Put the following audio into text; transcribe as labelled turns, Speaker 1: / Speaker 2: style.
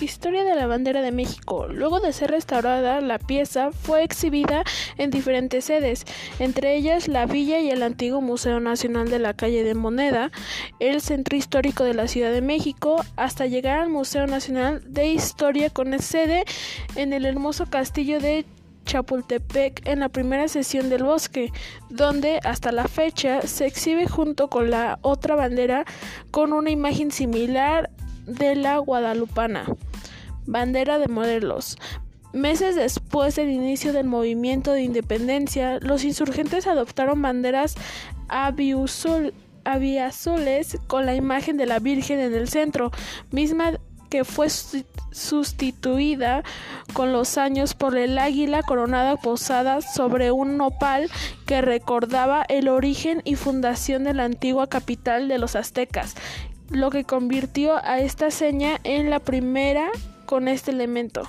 Speaker 1: Historia de la bandera de México. Luego de ser restaurada, la pieza fue exhibida en diferentes sedes, entre ellas la Villa y el antiguo Museo Nacional de la Calle de Moneda, el Centro Histórico de la Ciudad de México, hasta llegar al Museo Nacional de Historia con sede en el hermoso castillo de Chapultepec en la primera sesión del bosque, donde hasta la fecha se exhibe junto con la otra bandera con una imagen similar de la guadalupana. Bandera de Morelos. Meses después del inicio del movimiento de independencia, los insurgentes adoptaron banderas aviazules con la imagen de la Virgen en el centro, misma que fue sustituida con los años por el águila coronada posada sobre un nopal que recordaba el origen y fundación de la antigua capital de los aztecas, lo que convirtió a esta seña en la primera con este elemento.